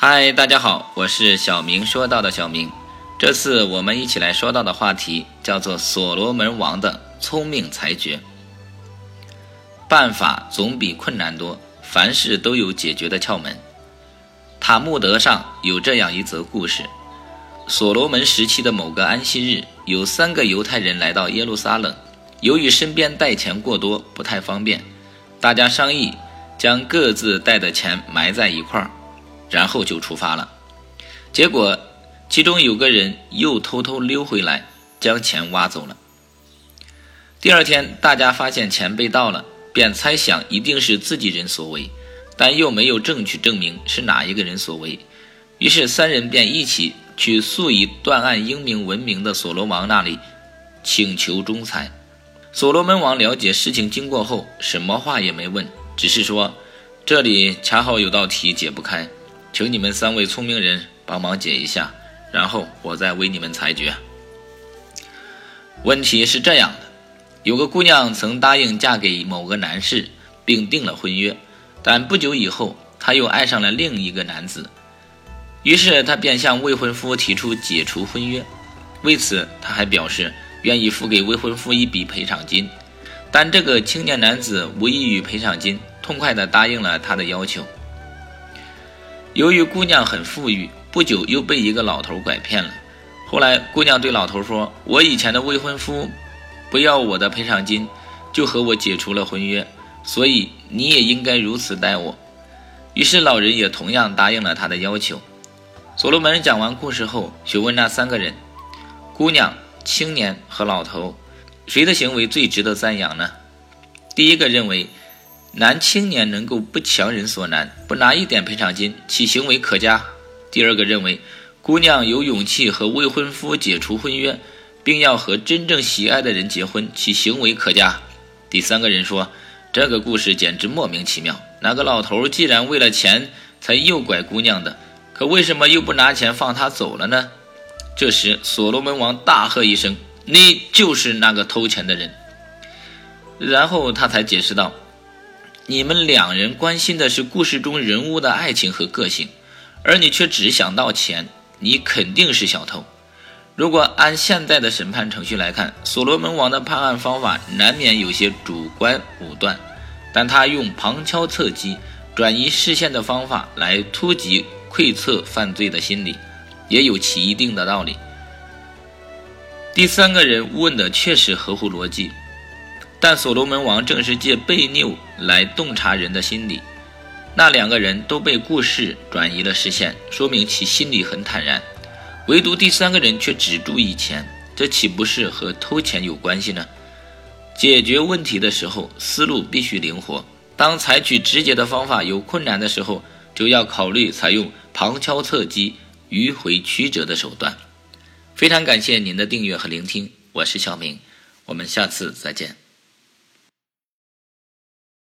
嗨，大家好，我是小明说到的小明。这次我们一起来说到的话题叫做所罗门王的聪明裁决。办法总比困难多，凡事都有解决的窍门。塔木德上有这样一则故事：所罗门时期的某个安息日，有三个犹太人来到耶路撒冷，由于身边带钱过多，不太方便，大家商议将各自带的钱埋在一块儿。然后就出发了，结果其中有个人又偷偷溜回来，将钱挖走了。第二天，大家发现钱被盗了，便猜想一定是自己人所为，但又没有证据证明是哪一个人所为。于是三人便一起去素以断案英明闻名的所罗王那里请求仲裁。所罗门王了解事情经过后，什么话也没问，只是说：“这里恰好有道题解不开。”请你们三位聪明人帮忙解一下，然后我再为你们裁决。问题是这样的：有个姑娘曾答应嫁给某个男士，并订了婚约，但不久以后，她又爱上了另一个男子，于是她便向未婚夫提出解除婚约。为此，她还表示愿意付给未婚夫一笔赔偿金，但这个青年男子无异于赔偿金，痛快地答应了她的要求。由于姑娘很富裕，不久又被一个老头拐骗了。后来，姑娘对老头说：“我以前的未婚夫不要我的赔偿金，就和我解除了婚约，所以你也应该如此待我。”于是老人也同样答应了他的要求。所罗门讲完故事后，询问那三个人：姑娘、青年和老头，谁的行为最值得赞扬呢？第一个认为。男青年能够不强人所难，不拿一点赔偿金，其行为可嘉。第二个认为，姑娘有勇气和未婚夫解除婚约，并要和真正喜爱的人结婚，其行为可嘉。第三个人说，这个故事简直莫名其妙。那个老头既然为了钱才诱拐姑娘的，可为什么又不拿钱放她走了呢？这时，所罗门王大喝一声：“你就是那个偷钱的人！”然后他才解释道。你们两人关心的是故事中人物的爱情和个性，而你却只想到钱，你肯定是小偷。如果按现在的审判程序来看，所罗门王的判案方法难免有些主观武断，但他用旁敲侧击、转移视线的方法来突击窥测犯罪的心理，也有其一定的道理。第三个人问的确实合乎逻辑。但所罗门王正是借悖拗来洞察人的心理，那两个人都被故事转移了视线，说明其心里很坦然，唯独第三个人却只注意钱，这岂不是和偷钱有关系呢？解决问题的时候，思路必须灵活。当采取直接的方法有困难的时候，就要考虑采用旁敲侧击、迂回曲折的手段。非常感谢您的订阅和聆听，我是小明，我们下次再见。